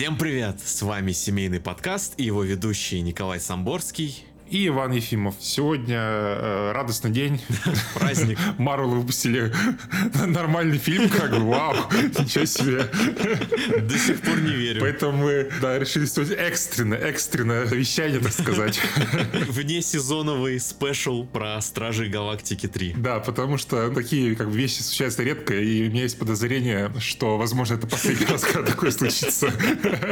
Всем привет! С вами семейный подкаст и его ведущий Николай Самборский и Иван Ефимов. Сегодня э, радостный день. Праздник. Марвел выпустили нормальный фильм, как бы, вау, ничего себе. До сих пор не верю. Поэтому мы, да, решили сделать экстренное, экстренное вещание, так сказать. Вне сезоновый спешл про Стражи Галактики 3. Да, потому что такие как бы вещи случаются редко, и у меня есть подозрение, что, возможно, это последний раз, когда такое случится.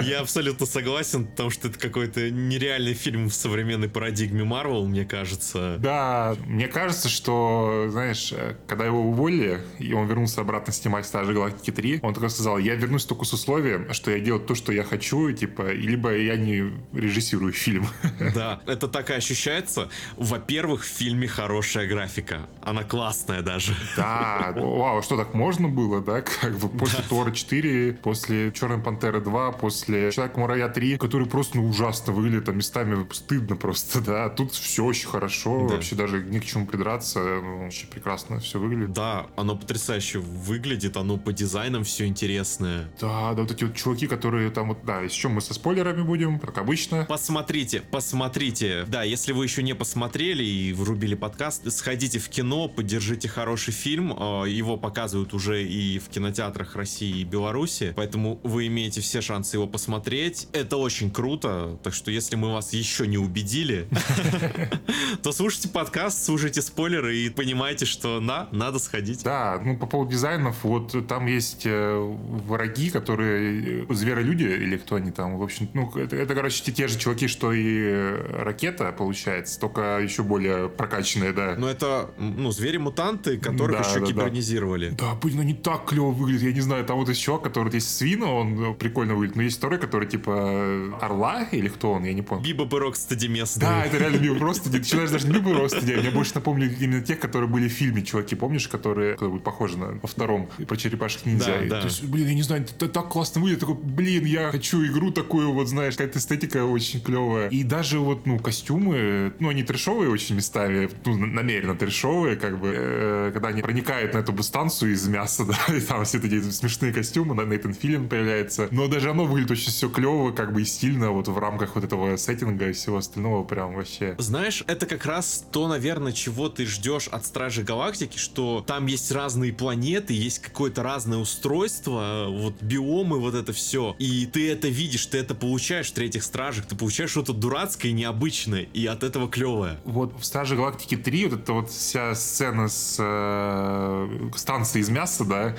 Я абсолютно согласен, потому что это какой-то нереальный фильм в современной парадигме парадигме Марвел, мне кажется. Да, мне кажется, что, знаешь, когда его уволили, и он вернулся обратно снимать Стражи Галактики 3, он только сказал, я вернусь только с условием, что я делаю то, что я хочу, типа, либо я не режиссирую фильм. Да, это так и ощущается. Во-первых, в фильме хорошая графика. Она классная даже. Да, вау, что так можно было, да? Как бы после да. Тора 4, после Черной Пантеры 2, после Человека-мурая 3, который просто ну, ужасно выглядит, а местами стыдно просто, да? Да, тут все очень хорошо, да. вообще даже ни к чему придраться, ну, вообще прекрасно все выглядит. Да, оно потрясающе выглядит, оно по дизайнам все интересное. Да, да, вот эти вот чуваки, которые там вот, да, еще мы со спойлерами будем, как обычно. Посмотрите, посмотрите. Да, если вы еще не посмотрели и врубили подкаст, сходите в кино, поддержите хороший фильм. А, его показывают уже и в кинотеатрах России и Беларуси, поэтому вы имеете все шансы его посмотреть. Это очень круто, так что если мы вас еще не убедили, то слушайте подкаст, слушайте спойлеры и понимаете, что на, надо сходить. Да, ну по поводу дизайнов, вот там есть э, враги, которые э, зверолюди или кто они там, в общем, ну это, это короче те, те же чуваки, что и э, ракета получается, только еще более прокачанные, да. Но это, ну, звери-мутанты, которых да, еще да, гибернизировали. Да, да, блин, они так клево выглядят, я не знаю, там вот есть чувак, который есть свина, он прикольно выглядит, но есть второй, который типа орла или кто он, я не помню. Биба Бырок стадиместный. Да, это реально Мил просто Ты начинаешь даже не Мил просто Мне больше напомнили именно тех, которые были в фильме, чуваки, помнишь, которые, похожи на во втором про черепашек ниндзя. Да, да. То есть, блин, я не знаю, это так классно выглядит. Такой, блин, я хочу игру такую, вот знаешь, какая-то эстетика очень клевая. И даже вот, ну, костюмы, ну, они трешовые очень местами, ну, намеренно трешовые, как бы, э, когда они проникают на эту станцию из мяса, да, и там все эти смешные костюмы, на Нейтан Филин появляется. Но даже оно выглядит очень все клево, как бы и стильно, вот в рамках вот этого сеттинга и всего остального, прям вообще. Знаешь, это как раз то, наверное, чего ты ждешь от Стражи Галактики, что там есть разные планеты, есть какое-то разное устройство, вот биомы, вот это все. И ты это видишь, ты это получаешь в третьих Стражах, ты получаешь что-то дурацкое, необычное, и от этого клевое. Вот в Страже Галактики 3 вот эта вот вся сцена с э, станцией из мяса, да,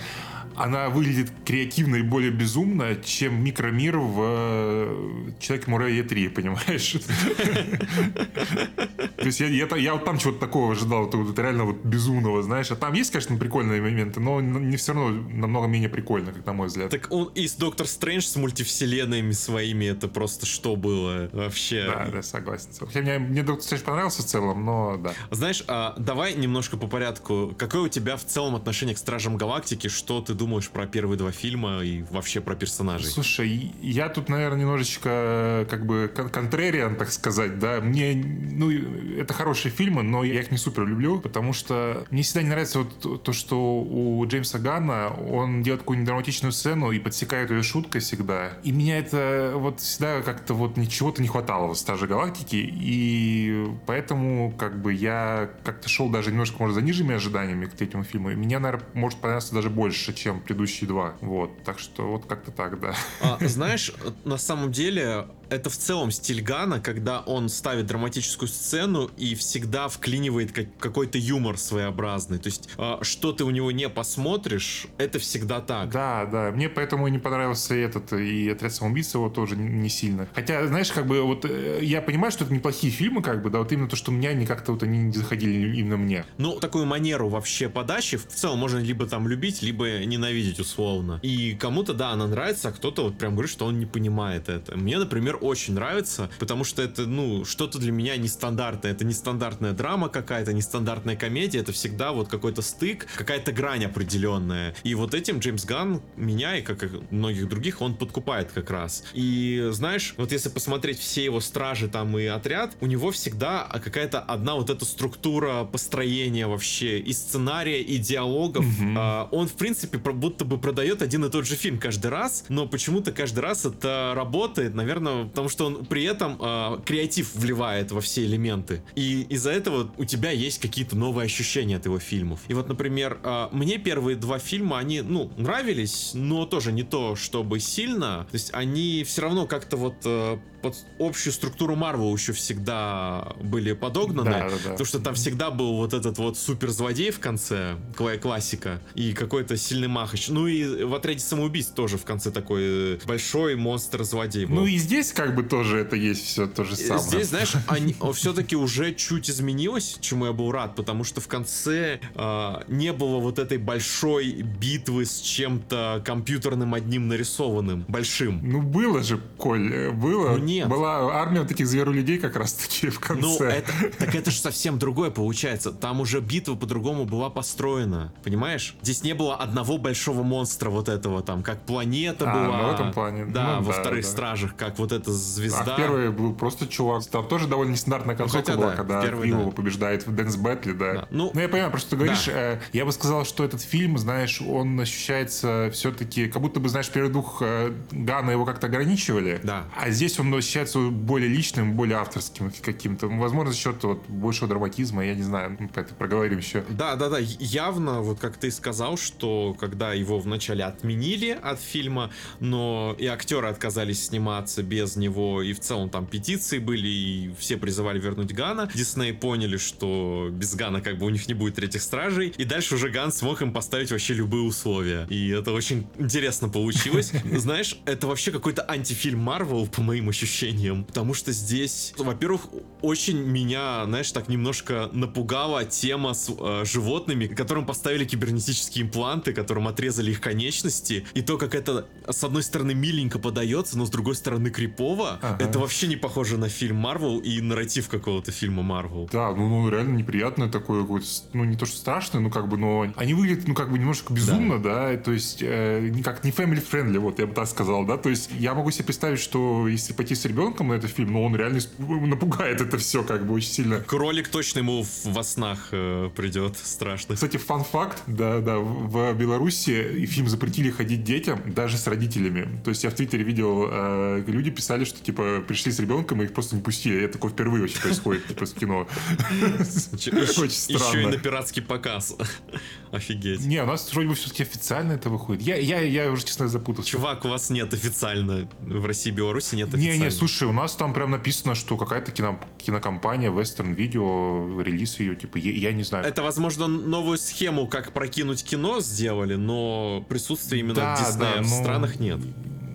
она выглядит креативно и более безумно, чем микромир в э, Человеке-муравье 3, понимаешь? То есть я, я, я вот там чего-то такого ожидал, вот, вот реально вот безумного, знаешь. А там есть, конечно, прикольные моменты, но не все равно намного менее прикольно, как на мой взгляд. Так он из Доктор Стрэндж с мультивселенными своими, это просто что было вообще? Да, да, согласен. Хотя мне, мне Доктор Стрэндж понравился в целом, но да. Знаешь, а, давай немножко по порядку. Какое у тебя в целом отношение к Стражам Галактики? Что ты думаешь про первые два фильма и вообще про персонажей? Слушай, я тут, наверное, немножечко как бы контрериан, так сказать, да. Мне, ну, это хорошие фильмы, но я их не супер люблю, потому что мне всегда не нравится вот то, что у Джеймса Ганна он делает какую-нибудь драматичную сцену и подсекает ее шуткой всегда. И меня это вот всегда как-то вот ничего-то не хватало в Стаже Галактики, и поэтому как бы я как-то шел даже немножко, может, за нижними ожиданиями к третьему фильму. И меня, наверное, может понравиться даже больше, чем предыдущие два. Вот, так что вот как-то так, да. А, знаешь, на самом деле это в целом стиль Гана, когда он ставит драматическую сцену и всегда вклинивает как, какой-то юмор своеобразный. То есть, э, что ты у него не посмотришь, это всегда так. Да, да. Мне поэтому и не понравился этот, и «Отряд самоубийц» его тоже не, не сильно. Хотя, знаешь, как бы вот э, я понимаю, что это неплохие фильмы, как бы, да, вот именно то, что меня они как-то вот они не заходили именно мне. Ну, такую манеру вообще подачи в целом можно либо там любить, либо ненавидеть условно. И кому-то, да, она нравится, а кто-то вот прям говорит, что он не понимает это. Мне, например, очень нравится, потому что это, ну, что-то для меня нестандартное. Это нестандартная драма какая-то, нестандартная комедия. Это всегда вот какой-то стык, какая-то грань определенная. И вот этим Джеймс Ганн меня и как и многих других он подкупает как раз. И знаешь, вот если посмотреть все его стражи там и отряд, у него всегда какая-то одна вот эта структура построения вообще и сценария, и диалогов. Угу. А, он, в принципе, будто бы продает один и тот же фильм каждый раз, но почему-то каждый раз это работает, наверное, потому что он при этом а, креатив вливает во все элементы. И из-за этого у тебя есть какие-то новые ощущения от его фильмов. И вот, например, а, мне первые два фильма, они, ну, нравились, но тоже не то, чтобы сильно. То есть они все равно как-то вот э, под общую структуру Марвел еще всегда были подогнаны. Да, да, да. Потому что там всегда был вот этот вот супер злодей в конце, классика, и какой-то сильный махач. Ну и в отряде самоубийств тоже в конце такой э, большой монстр-злодей был. Ну и здесь как бы тоже это есть все то же самое. Здесь, знаешь, они все-таки уже чуть изменилось, чему я был рад, потому что в конце э, не было вот этой большой битвы с чем-то компьютерным одним нарисованным, большим. Ну было же, Коль, э, было. Ну, нет. Была армия таких зверолюдей как раз таки в конце. Ну, это, так это же совсем другое получается. Там уже битва по-другому была построена. Понимаешь? Здесь не было одного большого монстра вот этого там, как планета а, была. Ну, в этом плане. Да, ну, во да, вторых да. стражах, как вот эта звезда. А в первой был просто чувак. Там тоже довольно нестандартная ну, концовка ну, была, да, когда villain а да. побеждает в dance battle, да. да. Ну, ну, я понимаю, просто ты говоришь, да. э, я бы сказал, что этот фильм, знаешь, он ощущается все-таки, как будто бы, знаешь, первых двух э, Ганна его как-то ограничивали. Да. А здесь он ощущается более более личным, более авторским каким-то. Возможно, за счет вот большего драматизма, я не знаю, мы это проговорим еще. Да, да, да, явно, вот как ты сказал, что когда его вначале отменили от фильма, но и актеры отказались сниматься без него, и в целом там петиции были, и все призывали вернуть Гана, Дисней поняли, что без Гана как бы у них не будет третьих стражей, и дальше уже Ган смог им поставить вообще любые условия. И это очень интересно получилось. Знаешь, это вообще какой-то антифильм Марвел, по моим ощущениям, потому что здесь, во-первых, очень меня, знаешь, так немножко напугала тема с э, животными, которым поставили кибернетические импланты, которым отрезали их конечности, и то, как это с одной стороны миленько подается, но с другой стороны крипово, ага. это вообще не похоже на фильм Марвел и нарратив какого-то фильма Марвел. Да, ну, ну реально неприятное такое, ну не то что страшное, но как бы, но они выглядят, ну как бы немножко безумно, да, да то есть э, как не family friendly, вот я бы так сказал, да, то есть я могу себе представить, что если пойти с ребенком на этот фильм, но он реально напугает это все как бы очень сильно. Кролик точно ему во снах э, придет страшно. Кстати, фан-факт, да, да, в Беларуси фильм запретили ходить детям даже с родителями. То есть я в Твиттере видел, э, люди писали, что типа пришли с ребенком и их просто не пустили. Это такое впервые вообще происходит типа в кино. Очень странно. Еще и на пиратский показ. Офигеть. Не, у нас вроде бы все-таки официально это выходит. Я, я, я уже, честно, запутался. Чувак, у вас нет официально. В России и Беларуси нет официально. Не, не, слушай, у нас там прям написано, что какая-то кино, кинокомпания Western Video, релиз ее, типа, я, я не знаю. Это, возможно, новую схему, как прокинуть кино сделали, но присутствия именно да, Disney да, в ну, странах нет.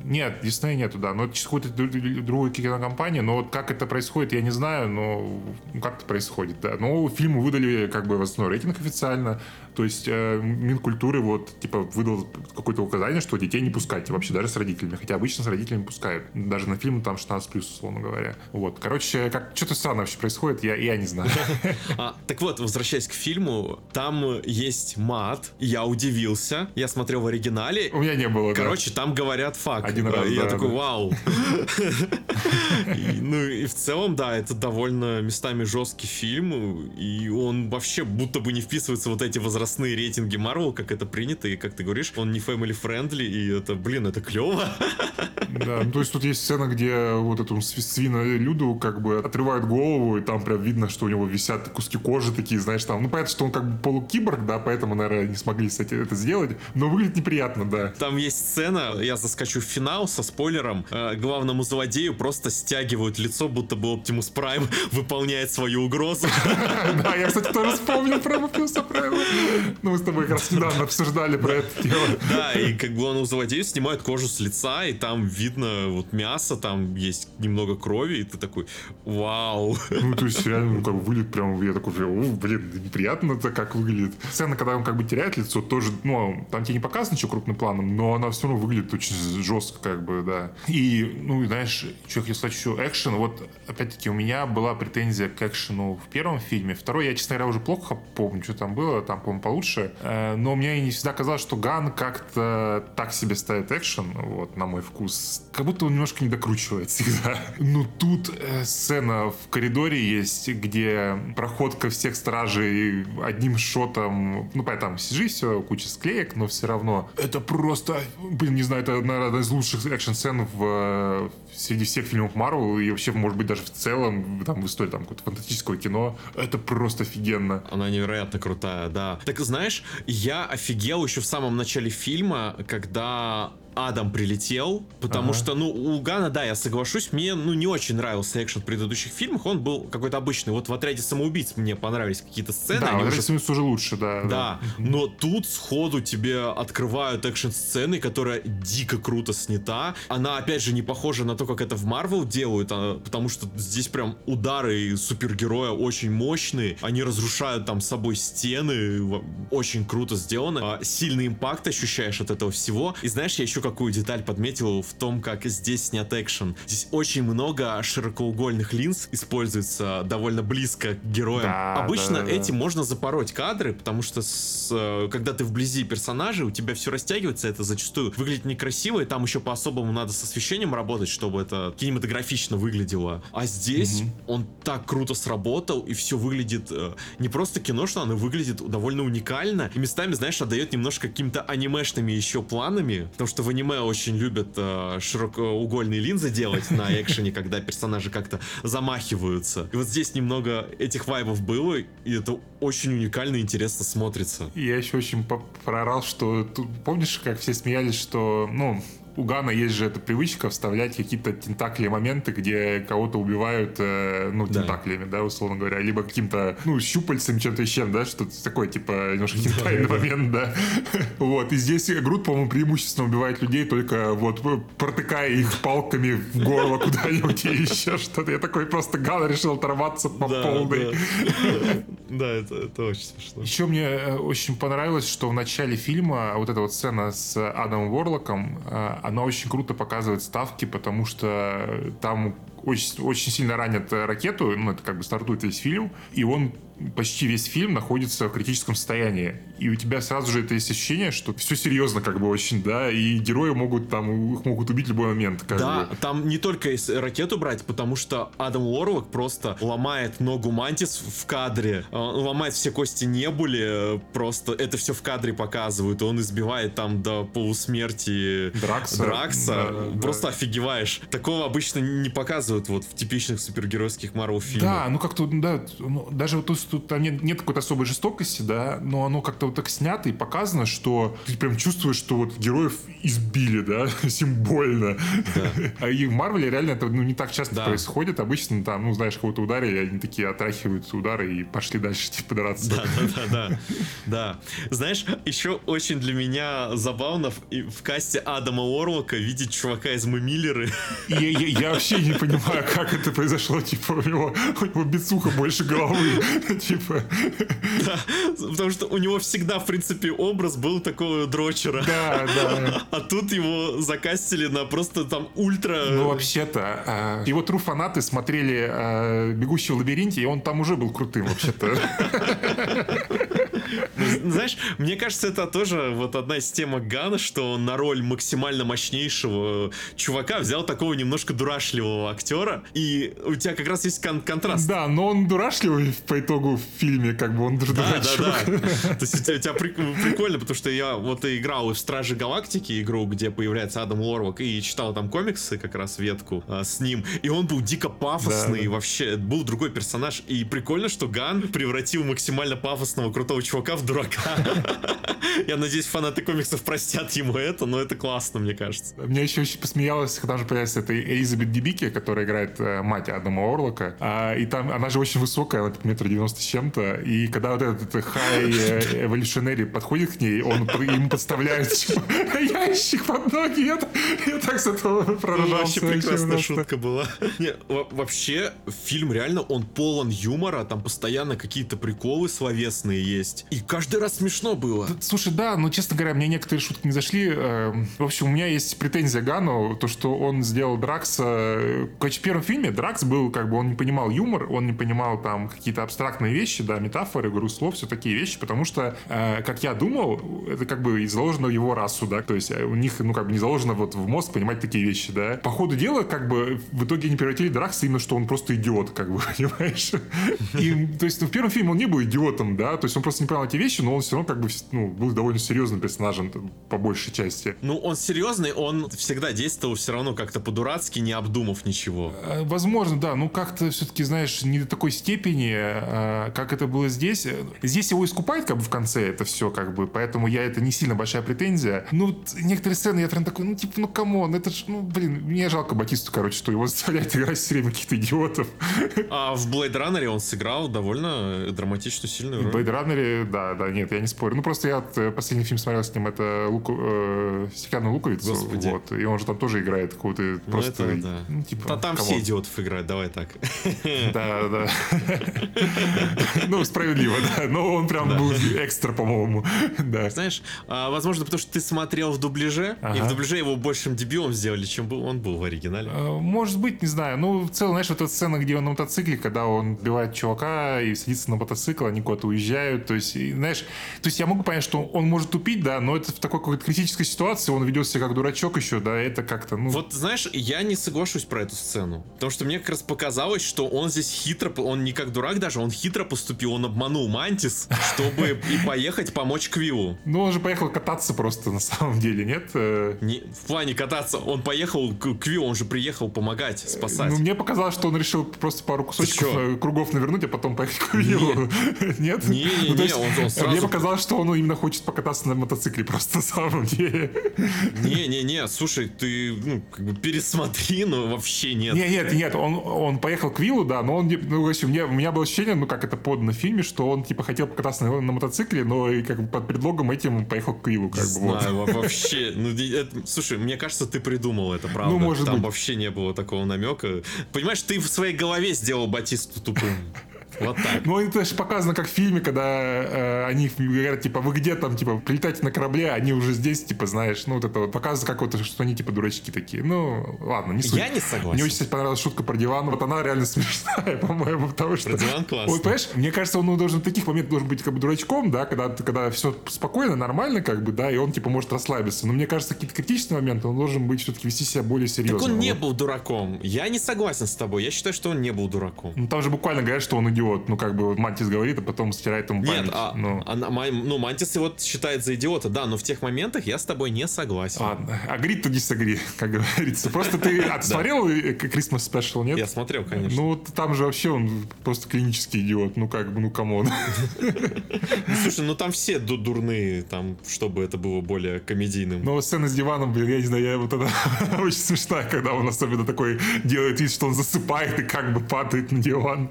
Нет, Диснея нету, да. Но это какая-то другая кинокомпания. Но вот как это происходит, я не знаю, но как это происходит, да. Но фильму выдали как бы в основной рейтинг официально. То есть э, Минкультуры вот типа выдал какое-то указание, что детей не пускайте вообще даже с родителями. Хотя обычно с родителями пускают. Даже на фильм там 16 плюс, условно говоря. Вот. Короче, как что-то странное вообще происходит, я, я не знаю. А, так вот, возвращаясь к фильму, там есть мат. Я удивился. Я смотрел в оригинале. У меня не было. Короче, да. там говорят факт. Один раз. Я да, такой, да. вау. Ну и в целом, да, это довольно местами жесткий фильм. И он вообще будто бы не вписывается в вот эти возрастные возрастные рейтинги Марвел, как это принято, и как ты говоришь, он не family friendly, и это, блин, это клево. Да, ну, то есть тут есть сцена, где вот этому свинолюду как бы отрывают голову, и там прям видно, что у него висят куски кожи такие, знаешь, там, ну, понятно, что он как бы полукиборг, да, поэтому, наверное, не смогли, кстати, это сделать, но выглядит неприятно, да. Там есть сцена, я заскочу в финал со спойлером, э, главному злодею просто стягивают лицо, будто бы Оптимус Прайм выполняет свою угрозу. Да, я, кстати, тоже вспомнил про Оптимуса Прайма. Ну, мы с тобой как раз недавно обсуждали про это дело. Да, и как бы он злодею снимает кожу с лица, и там видно вот мясо, там есть немного крови, и ты такой, вау. Ну, то есть реально, ну, как бы выглядит прям, я такой, о, блин, неприятно это как выглядит. Сцена, когда он как бы теряет лицо, тоже, ну, там тебе не показано ничего крупным планом, но она все равно выглядит очень жестко. как бы, да. И, ну, знаешь, что я хотел сказать еще, экшен, вот, опять-таки, у меня была претензия к экшену в первом фильме. Второй, я, честно говоря, уже плохо помню, что там было, там, по-моему, получше. Э, но мне не всегда казалось, что Ган как-то так себе ставит экшен, вот, на мой вкус. Как будто он немножко не докручивает всегда. Ну, тут э, сцена в коридоре есть, где проходка всех стражей одним шотом, ну, там CG все, куча склеек, но все равно это просто, блин, не знаю, это, наверное, одна из лучших экшн-сцен в, среди всех фильмов Марвел и вообще, может быть, даже в целом, там, в истории там, какого-то фантастического кино. Это просто офигенно. Она невероятно крутая, да. Так, знаешь, я офигел еще в самом начале фильма, когда Адам прилетел, потому ага. что, ну, у Гана, да, я соглашусь, мне, ну, не очень нравился экшен в предыдущих фильмах, он был какой-то обычный. Вот в «Отряде самоубийц» мне понравились какие-то сцены. Да, «Отряде уже... самоубийц» уже лучше, да. Да, да. но тут сходу тебе открывают экшен-сцены, которая дико круто снята. Она, опять же, не похожа на то, как это в Марвел делают, а, потому что здесь прям удары супергероя очень мощные, они разрушают там собой стены, очень круто сделано. А, сильный импакт ощущаешь от этого всего. И знаешь, я еще какую деталь подметил в том, как здесь снят экшен. Здесь очень много широкоугольных линз используется довольно близко к героям. Да, Обычно да, да, этим можно запороть кадры, потому что с, э, когда ты вблизи персонажа, у тебя все растягивается, это зачастую выглядит некрасиво, и там еще по-особому надо с освещением работать, чтобы это кинематографично выглядело. А здесь угу. он так круто сработал, и все выглядит э, не просто киношно, оно выглядит довольно уникально. И местами, знаешь, отдает немножко какими-то анимешными еще планами, потому что в аниме очень любят э, широкоугольные линзы делать на экшене, когда персонажи как-то замахиваются. И вот здесь немного этих вайбов было, и это очень уникально и интересно смотрится. Я еще очень проорал, что помнишь, как все смеялись, что, ну, у Гана есть же эта привычка вставлять какие-то тентакли моменты, где кого-то убивают, э, ну, тентаклями, да. да, условно говоря, либо каким-то, ну, щупальцем, чем-то еще, да, что-то такое, типа, немножко хентайный момент, да. Вот, и здесь Грут, по-моему, преимущественно убивает людей только вот протыкая их палками в горло куда-нибудь и еще что-то. Я такой просто Ган решил оторваться по полной. Да, это, это очень смешно. Еще мне э, очень понравилось, что в начале фильма вот эта вот сцена с Адамом Ворлоком, э, она очень круто показывает ставки, потому что там очень, очень сильно ранят ракету, ну, это как бы стартует весь фильм, и он почти весь фильм находится в критическом состоянии. И у тебя сразу же это есть ощущение, что все серьезно как бы очень, да, и герои могут там, их могут убить в любой момент. Как да, бы. там не только ракету брать, потому что Адам Уорлок просто ломает ногу Мантис в кадре, он ломает все кости Небули, просто это все в кадре показывают, он избивает там до полусмерти Дракса. Дракса. Да, просто да. офигеваешь. Такого обычно не показывают вот в типичных супергеройских Марвел фильмах. Да, ну как-то, да, ну, даже вот тут тут там нет, нет какой-то особой жестокости, да, но оно как-то вот так снято и показано, что ты прям чувствуешь, что вот героев избили, да, символьно. Да. А и в Марвеле реально это ну, не так часто да. происходит. Обычно там, ну, знаешь, кого-то ударили, они такие отрахиваются удары и пошли дальше, типа, драться. Да, да, да, да. Да. Знаешь, еще очень для меня забавно в, в касте Адама Орлока видеть чувака из Мумиллеры. Я, я, я вообще не понимаю, как это произошло. Типа, у него, у него бицуха больше головы. Типа. Да, потому что у него всегда, в принципе, образ был такого дрочера. Да, да. А тут его закастили на просто там ультра... Ну, вообще-то, а, его тру фанаты смотрели а, «Бегущий в лабиринте», и он там уже был крутым, вообще-то. Ну, знаешь, мне кажется, это тоже вот одна из тем Гана, что он на роль максимально мощнейшего чувака взял такого немножко дурашливого актера, и у тебя как раз есть кон контраст. Да, но он дурашливый по итогу в фильме, как бы он да, дурачок. Да, да. То есть у тебя, у тебя прикольно, потому что я вот играл в Стражи Галактики, игру, где появляется Адам Уорвок, и читал там комиксы, как раз ветку а, с ним, и он был дико пафосный, да, да. вообще был другой персонаж, и прикольно, что Ган превратил максимально пафосного крутого чувака в дурака. Я надеюсь, фанаты комиксов простят ему это, но это классно, мне кажется. Мне еще очень посмеялась, когда же появится эта Элизабет Дебики, которая играет э, мать Адама Орлока. А, и там она же очень высокая, она метр девяносто с чем-то. И когда вот этот хай эволюционери подходит к ней, он ему подставляет типа, ящик под ноги. Я, я так с этого пророжался. Вообще прекрасная шутка была. Не, вообще, фильм реально, он полон юмора, там постоянно какие-то приколы словесные есть. И каждый раз смешно было. Да, слушай, да, но, честно говоря, мне некоторые шутки не зашли. Эм, в общем, у меня есть претензия Гану, то, что он сделал Дракса... Короче, в первом фильме Дракс был, как бы, он не понимал юмор, он не понимал там какие-то абстрактные вещи, да, метафоры, игру слов, все такие вещи, потому что, э, как я думал, это как бы заложено в его расу, да, то есть э, у них, ну, как бы не заложено вот в мозг понимать такие вещи, да. По ходу дела, как бы, в итоге они превратили Дракса именно, что он просто идиот, как бы, понимаешь? И, то есть, ну, в первом фильме он не был идиотом, да, то есть он просто не понял эти вещи, но он все равно как бы, ну, был довольно серьезным персонажем по большей части. Ну, он серьезный, он всегда действовал все равно как-то по-дурацки, не обдумав ничего. Э, возможно, да, ну как-то все-таки, знаешь, не до такой степени, э, как это было здесь. Здесь его искупает как бы в конце это все, как бы, поэтому я это не сильно большая претензия. Ну, некоторые сцены я прям такой, ну, типа, ну, come on, это ж, ну, блин, мне жалко Батисту, короче, что его заставляют играть все время каких-то идиотов. А в Blade Runner он сыграл довольно драматичную, сильную роль. В Blade Runner, да, да, нет, я не спорю. Ну, просто я э, последний фильм смотрел с ним, это Луку, э, Стеклянную луковицу. Господи. Вот, и он же там тоже играет какого-то ну, просто... Это, да. ну, типа, да, там все идиотов играют, давай так. Да, да. Ну, справедливо, да. Но он прям был экстра, по-моему. Да. Знаешь, а, возможно, потому что ты смотрел в дубляже, и в дубляже его большим дебютом сделали, чем он был в оригинале. А, может быть, не знаю. Ну, в целом, знаешь, вот эта сцена, где он на мотоцикле, когда он убивает чувака и садится на мотоцикл, они куда-то уезжают. То есть, знаешь, то есть я могу понять, что он может тупить, да, но это в такой какой-то критической ситуации, он ведет себя как дурачок еще, да, это как-то, ну... Вот, знаешь, я не соглашусь про эту сцену, потому что мне как раз показалось, что он здесь хитро, он не как дурак даже, он хитро поступил, он обманул Мантис, чтобы и поехать помочь Квиллу. Ну, он же поехал кататься просто на самом деле, нет? Э, не, в плане кататься, он поехал к Квиллу, он же приехал помогать, спасать. Ну, мне показалось, что он решил просто пару кусочков кругов навернуть, а потом поехать к Квиллу. Нет? Не, не, ну, не, он, он сразу... Мне показалось, что он именно хочет покататься на мотоцикле просто на самом деле. Не-не-не, слушай, ты ну, как бы пересмотри, но вообще нет. Нет, нет, нет, он, он поехал к Виллу, да, но он, ну, в общем, мне, у меня было ощущение, ну, как это подано в фильме, что он, типа, хотел покататься на, на мотоцикле, но и как бы под предлогом этим поехал к Виллу, как бы. Знаю, вот. вообще, ну, это, слушай, мне кажется, ты придумал это, правда. Ну, может Там быть. вообще не было такого намека. Понимаешь, ты в своей голове сделал Батисту тупым. Вот так. Ну, это же показано как в фильме, когда э, они говорят, типа, вы где там, типа, прилетайте на корабле, они уже здесь, типа, знаешь, ну, вот это вот показывается как вот, что они, типа, дурачки такие. Ну, ладно, не суть. Я не согласен. Мне очень, кстати, понравилась шутка про диван. Вот она реально смешная, по-моему, потому что... Про диван классно. Вот, понимаешь, мне кажется, он должен в таких моментах должен быть, как бы, дурачком, да, когда, когда все спокойно, нормально, как бы, да, и он, типа, может расслабиться. Но мне кажется, какие-то критичные моменты он должен быть все-таки вести себя более серьезно. Так он не был дураком. Я не согласен с тобой. Я считаю, что он не был дураком. Ну, там же буквально говорят, что он идиот. Ну, как бы, Мантис говорит, а потом стирает ему память. Нет, а, ну. Она, ну, Мантис его считает за идиота, да, но в тех моментах я с тобой не согласен. Ладно, agree to disagree, как говорится. Просто ты отсмотрел Christmas Special, нет? Я смотрел, конечно. Ну, там же вообще он просто клинический идиот, ну как бы, ну come on. Слушай, ну там все дурные, там, чтобы это было более комедийным. Но сцена с диваном, блин, я не знаю, я вот это очень смешная, когда он особенно такой делает вид, что он засыпает и как бы падает на диван.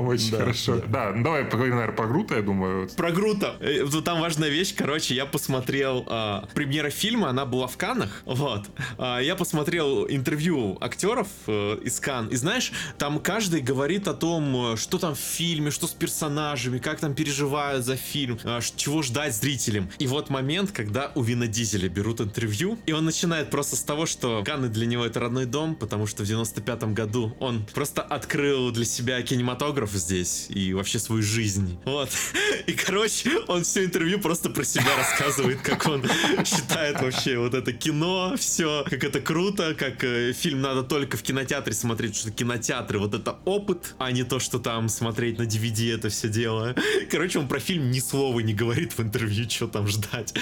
Очень хорошо. Да, ну давай поговорим, наверное, про Грута, я думаю. Про Грута. Э, там важная вещь. Короче, я посмотрел э, премьера фильма, она была в Канах. Вот. Э, я посмотрел интервью актеров э, из Кан. И знаешь, там каждый говорит о том, что там в фильме, что с персонажами, как там переживают за фильм, э, чего ждать зрителям. И вот момент, когда у Вина Дизеля берут интервью, и он начинает просто с того, что Канны для него это родной дом, потому что в 95-м году он просто открыл для себя кинематограф здесь и вообще свою жизнь. Вот. И, короче, он все интервью просто про себя рассказывает, как он считает вообще вот это кино, все, как это круто, как э, фильм надо только в кинотеатре смотреть, что кинотеатры вот это опыт, а не то, что там смотреть на DVD это все дело. Короче, он про фильм ни слова не говорит в интервью, что там ждать.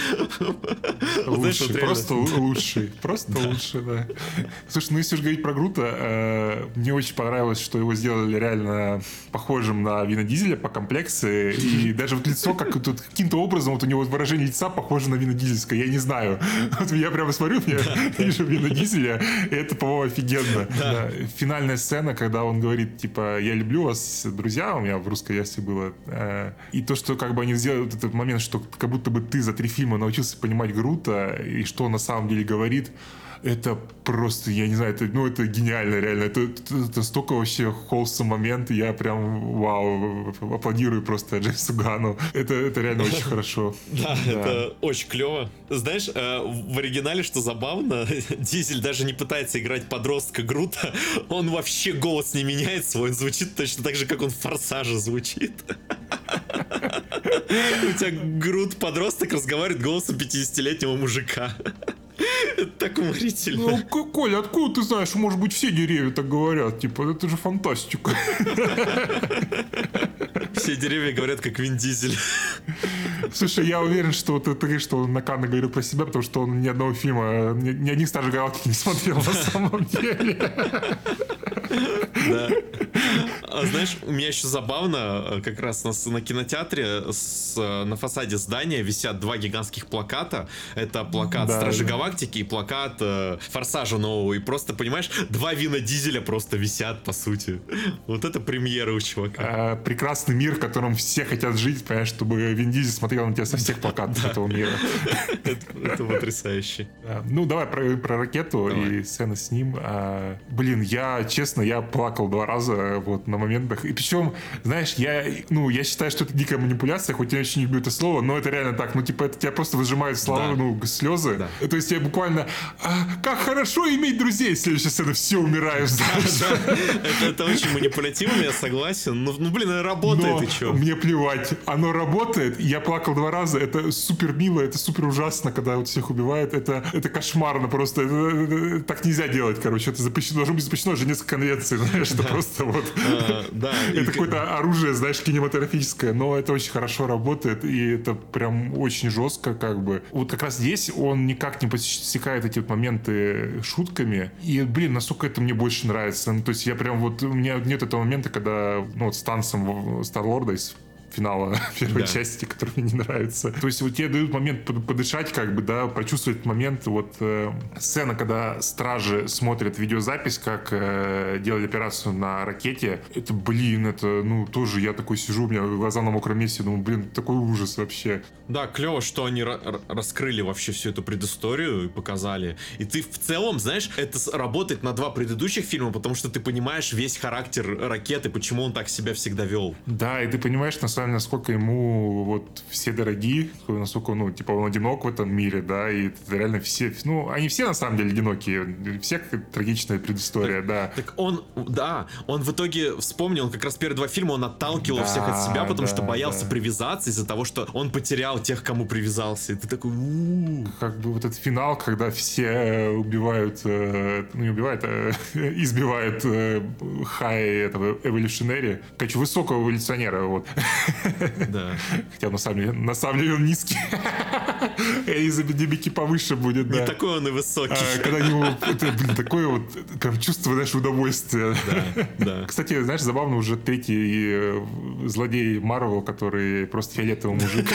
Лучший, просто лучший, просто лучший, да. Слушай, ну если уж говорить про Грута, э, мне очень понравилось, что его сделали реально похожим на Вина Дизеля по комплекции, и даже вот лицо как тут каким-то образом вот у него выражение лица похоже на Вина Дизельское, я не знаю. Вот я прямо смотрю, я вижу Вина Дизеля, и это, по-моему, офигенно. Да. Финальная сцена, когда он говорит, типа, я люблю вас, друзья, у меня в русской версии было. Э, и то, что как бы они сделали этот момент, что как будто бы ты за три фильма научился понимать Грута, и что он на самом деле говорит, это просто, я не знаю, это, ну, это гениально, реально. Это, это, это столько вообще холстом момент, я прям, вау, аплодирую просто Джеймсу Гану. Это, это реально очень хорошо. Да, это очень клево. Знаешь, э, в оригинале, что забавно, Дизель даже не пытается играть подростка Грута, он вообще голос не меняет свой, он звучит точно так же, как он в Форсаже звучит. У тебя Грут подросток разговаривает голосом 50-летнего мужика. Это так уморительно. Ну, Коля, откуда ты знаешь, может быть, все деревья так говорят? Типа, это же фантастика. Все деревья говорят, как Вин Дизель. Слушай, я уверен, что вот ты, что он на Канне говорил про себя, потому что он ни одного фильма, ни, ни одних Стражей Галактики не смотрел на самом деле. Да. А, знаешь, у меня еще забавно, э, как раз на, на кинотеатре с, э, на фасаде здания висят два гигантских плаката. Это плакат да, Стражи да. Галактики и плакат э, Форсажа нового. И просто, понимаешь, два вина дизеля просто висят, по сути. Вот это премьера у чувака. А, прекрасный мир, в котором все хотят жить, понимаешь, чтобы Вин Дизель смотрел на тебя со всех плакатов этого мира. Это потрясающе. Ну, давай про ракету и сцены с ним. А, блин, я, честно, я плакал два раза вот на моментах. И причем, знаешь, я, ну, я считаю, что это дикая манипуляция, хоть я очень не люблю это слово, но это реально так. Ну, типа, это тебя просто выжимают слова, да. ну, слезы. Да. То есть я буквально, а, как хорошо иметь друзей, следующая сцена, все умираешь. Это, очень манипулятивно, я согласен. Ну, ну блин, работает, но и что? мне плевать. Оно работает, я плакал два раза, это супер мило, это супер ужасно, когда вот всех убивают, это, это кошмарно просто. Это, это, это, так нельзя делать, короче, это запрещено, должно быть запрещено Женевская конвенции, знаешь, это просто вот... Да. Это какое-то оружие, знаешь, кинематографическое, но это очень хорошо работает, и это прям очень жестко, как бы. Вот как раз здесь он никак не посекает эти вот моменты шутками, и, блин, насколько это мне больше нравится. Ну, то есть я прям вот, у меня нет этого момента, когда, ну, вот с танцем Старлорда из финала первой да. части, который мне не нравится. То есть вот тебе дают момент подышать, как бы, да, прочувствовать момент, вот э, сцена, когда стражи смотрят видеозапись, как э, делали операцию на ракете, это, блин, это, ну, тоже я такой сижу, у меня глаза на мокром месте, ну, блин, такой ужас вообще. Да, клево, что они раскрыли вообще всю эту предысторию и показали. И ты в целом, знаешь, это работает на два предыдущих фильма, потому что ты понимаешь весь характер ракеты, почему он так себя всегда вел. Да, и ты понимаешь, на самом деле, насколько ему вот все дороги, насколько, ну, типа, он одинок в этом мире, да, и реально все, ну, они все на самом деле одинокие, всех трагичная предыстория, так, да. Так он, да, он в итоге вспомнил, как раз первые два фильма он отталкивал да, всех от себя, потому да, что боялся да. привязаться из-за того, что он потерял тех, кому привязался. И ты такой, у-у-у. Как бы вот этот финал, когда все убивают, э, ну не убивают, а избивают э, Хай этого эволюционери, короче, высокого эволюционера, вот. Да. Хотя на самом деле, на самом деле он низкий. Элизабет Дебики повыше будет, да. Не такой он и высокий. А, когда него, это, блин, такое вот, прям чувство, знаешь, удовольствия. Да, да. Кстати, знаешь, забавно уже третий э, злодей Марвел, который просто фиолетовый мужик.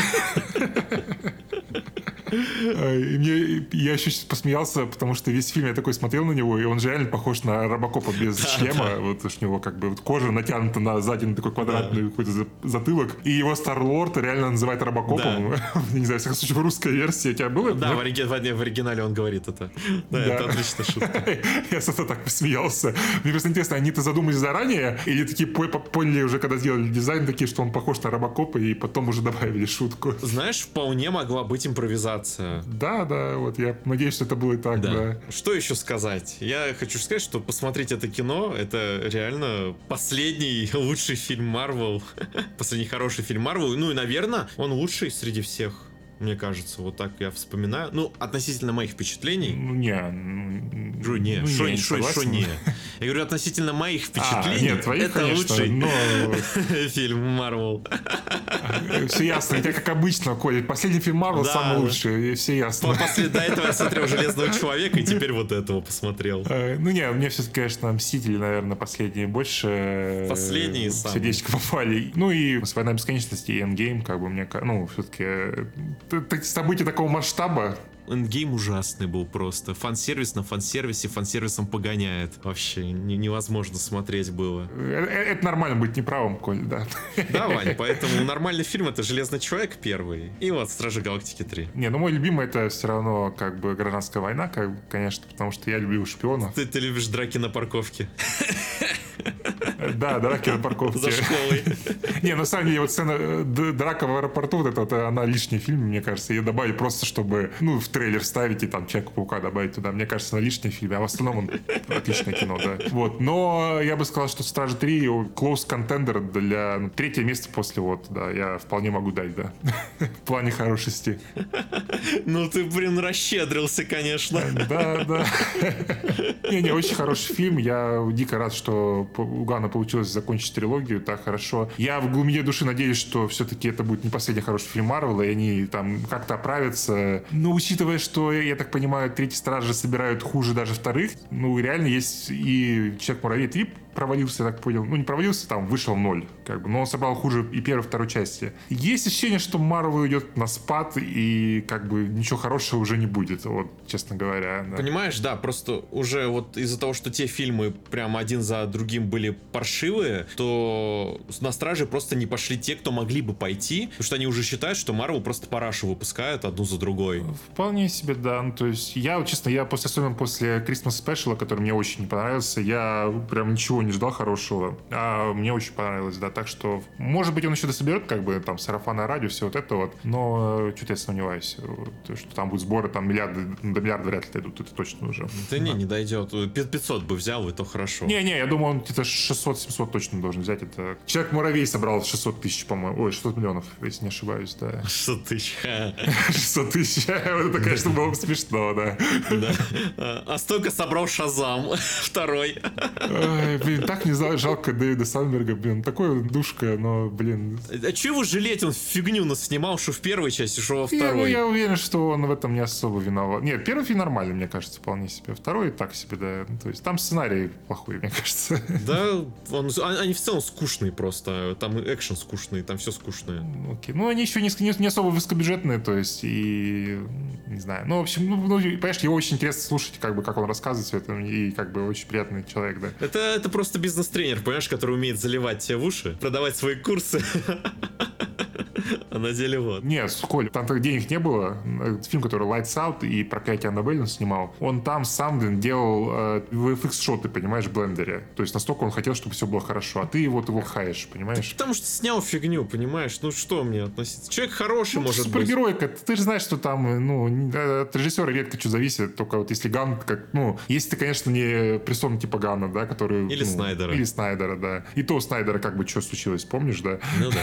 И мне, я еще посмеялся, потому что весь фильм я такой смотрел на него, и он же реально похож на Робокопа без да, шлема. Да. Вот у него как бы вот кожа натянута на сзади на такой квадратный да. какой-то затылок. И его Старлорд реально называет Робокопом. Да. Не знаю, в всяком случае, в русской версии у тебя было? Да, в, ориги... в оригинале он говорит это. Да, да. это отличная шутка. я с так посмеялся. Мне просто интересно, они-то задумались заранее, или такие поняли уже, когда сделали дизайн, такие, что он похож на Робокопа, и потом уже добавили шутку. Знаешь, вполне могла быть импровизация. Да, да, вот я надеюсь, что это было и так, да. да. Что еще сказать? Я хочу сказать, что посмотреть это кино, это реально последний лучший фильм Марвел, последний хороший фильм Марвел, ну и, наверное, он лучший среди всех мне кажется, вот так я вспоминаю. Ну, относительно моих впечатлений. Ну, не. Жу, не, ну, шо, не, шо, шо, не. Я говорю, относительно моих впечатлений, а, нет, твоих, это конечно, лучший но... фильм Марвел. Все ясно. Это как обычно, Коля. Последний фильм Марвел да, самый лучший, все ясно. После до этого я смотрел Железного Человека, и теперь вот этого посмотрел. Э, ну, не, мне все-таки, конечно, Мстители, наверное, последние больше... Э, последние самые. Сердечко попали. Ну, и Война Бесконечности и Endgame, как бы мне, ну, все-таки события такого масштаба Эндгейм ужасный был просто. Фан-сервис на фан-сервисе фан-сервисом погоняет. Вообще не, невозможно смотреть было. Это, это нормально быть неправым, Коль, да. Да, Вань, поэтому нормальный фильм это Железный человек первый. И вот Стражи Галактики 3. Не, ну мой любимый это все равно как бы гражданская война, как, конечно, потому что я люблю шпионов. Ты, ты любишь драки на парковке. Да, драки на парковке. За школой. Не, на самом деле, вот сцена э, драка в аэропорту, вот это, вот, она лишний фильм, мне кажется. Ее добавили просто, чтобы, ну, в трейлер ставить и там Человека-паука добавить туда. Мне кажется, она лишний фильм, а в остальном он отличное кино, да. Вот, но я бы сказал, что Стражи 3 close contender для ну, третье место после вот, да, я вполне могу дать, да. В плане хорошести. Ну, ты, блин, расщедрился, конечно. Да, да. Не-не, очень хороший фильм. Я дико рад, что у Гана получилось закончить трилогию так хорошо. Я в глубине души надеюсь, что все-таки это будет не последний хороший фильм Марвела, и они там как-то оправятся. Но учитывая, что, я так понимаю, третьи стражи собирают хуже даже вторых, ну, реально есть и Человек-муравей 3 провалился, я так понял. Ну, не провалился, там вышел ноль. Как бы, но он собрал хуже и первой, и второй части. Есть ощущение, что Марвел идет на спад, и как бы ничего хорошего уже не будет, вот, честно говоря. Да. Понимаешь, да, просто уже вот из-за того, что те фильмы прям один за другим были паршивые, то на Страже просто не пошли те, кто могли бы пойти, потому что они уже считают, что Марвел просто парашу выпускает одну за другой. Вполне себе, да. Ну, то есть я, честно, я после, особенно после Christmas Special, который мне очень не понравился, я прям ничего не ждал хорошего. А мне очень понравилось, да. Так что, может быть, он еще дособерет, как бы, там, сарафанное радио, все вот это вот. Но э, что-то я сомневаюсь, э, что там будут сборы, там, миллиарды, до миллиарда вряд ли дойдут, это точно уже. Да не, не дойдет. 500 бы взял, и то хорошо. Не-не, я думаю, он где-то 600-700 точно должен взять. Это Человек-муравей собрал 600 тысяч, по-моему. Ой, 600 миллионов, если не ошибаюсь, да. 600 тысяч. 600 тысяч. Это, конечно, было бы смешно, да. Да. А столько собрал Шазам. Второй. Блин, так не знаю, жалко Дэвида Санберга, блин, такой душка, но, блин. А чего его жалеть? Он фигню нас снимал, что в первой части, что во второй. Я, ну, я уверен, что он в этом не особо виноват. Нет, первый фильм нормальный, мне кажется, вполне себе. Второй так себе, да. То есть там сценарий плохой, мне кажется. Да, он, а, они в целом скучные просто. Там экшен скучный, там все скучное. Окей. Ну, они еще не, не, не особо высокобюджетные, то есть, и не знаю. Ну, в общем, ну, ну, понимаешь, его очень интересно слушать, как бы, как он рассказывает все это, и как бы очень приятный человек, да. Это, это просто бизнес-тренер, понимаешь, который умеет заливать тебе в уши, продавать свои курсы. А на деле вот. Нет, Коль, там так денег не было. Фильм, который Lights Out и Проклятие Аннабель он снимал, он там сам, делал э, VFX-шоты, понимаешь, в блендере. То есть настолько он хотел, чтобы все было хорошо, а ты вот его хаешь, понимаешь? Ты потому что снял фигню, понимаешь? Ну что мне относиться? Человек хороший, ну, может супергеройка. быть. Ты же знаешь, что там, ну, от режиссера редко что зависит, только вот если Ган, как, ну, если ты, конечно, не приссон типа Гана, да, который... Или ну, Снайдера. Или Снайдера, да. И то Снайдера как бы что случилось, помнишь, да? Ну да.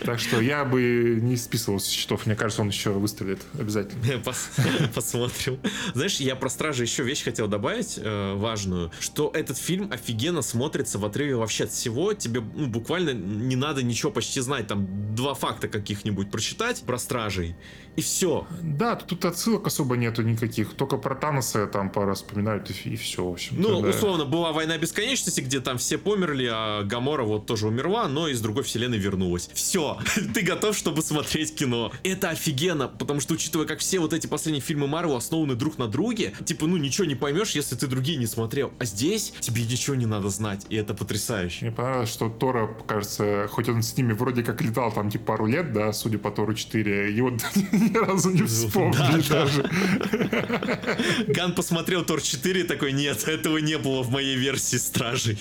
Так что я бы не списывал с счетов. Мне кажется, он еще выстрелит обязательно. Посмотрим. Знаешь, я про Стражи еще вещь хотел добавить э, важную, что этот фильм офигенно смотрится в отрыве вообще от всего. Тебе ну, буквально не надо ничего почти знать. Там два факта каких-нибудь прочитать про Стражей, и все. Да, тут отсылок особо нету никаких. Только про Таноса там пару раз вспоминают, и, и все, в общем Ну, да. условно, была война бесконечности, где там все померли, а Гамора вот тоже умерла, но из другой вселенной вернулась. Все, ты готов, чтобы смотреть кино. Это офигенно, потому что, учитывая, как все вот эти последние фильмы Марвел основаны друг на друге, типа, ну, ничего не поймешь, если ты другие не смотрел. А здесь тебе ничего не надо знать, и это потрясающе. Мне понравилось, что Тора, кажется, хоть он с ними вроде как летал там, типа, пару лет, да, судя по Тору 4, его ни разу не вспомнили да, даже. Да. Ган посмотрел Тор 4 и такой, нет, этого не было в моей версии Стражей.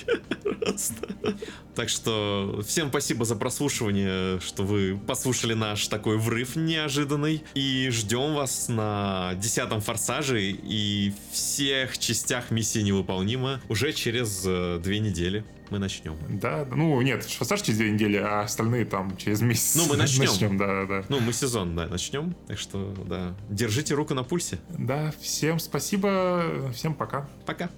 Так что всем спасибо за прослушивание, что вы послушали наш такой врыв неожиданный. И ждем вас на десятом форсаже и всех частях миссии невыполнима уже через э, две недели мы начнем. Да, ну нет, форсаж через две недели, а остальные там через месяц. Ну, мы начнем. начнем да, да. Ну, мы сезон, да, начнем. Так что, да, держите руку на пульсе. Да, всем спасибо, всем пока. Пока.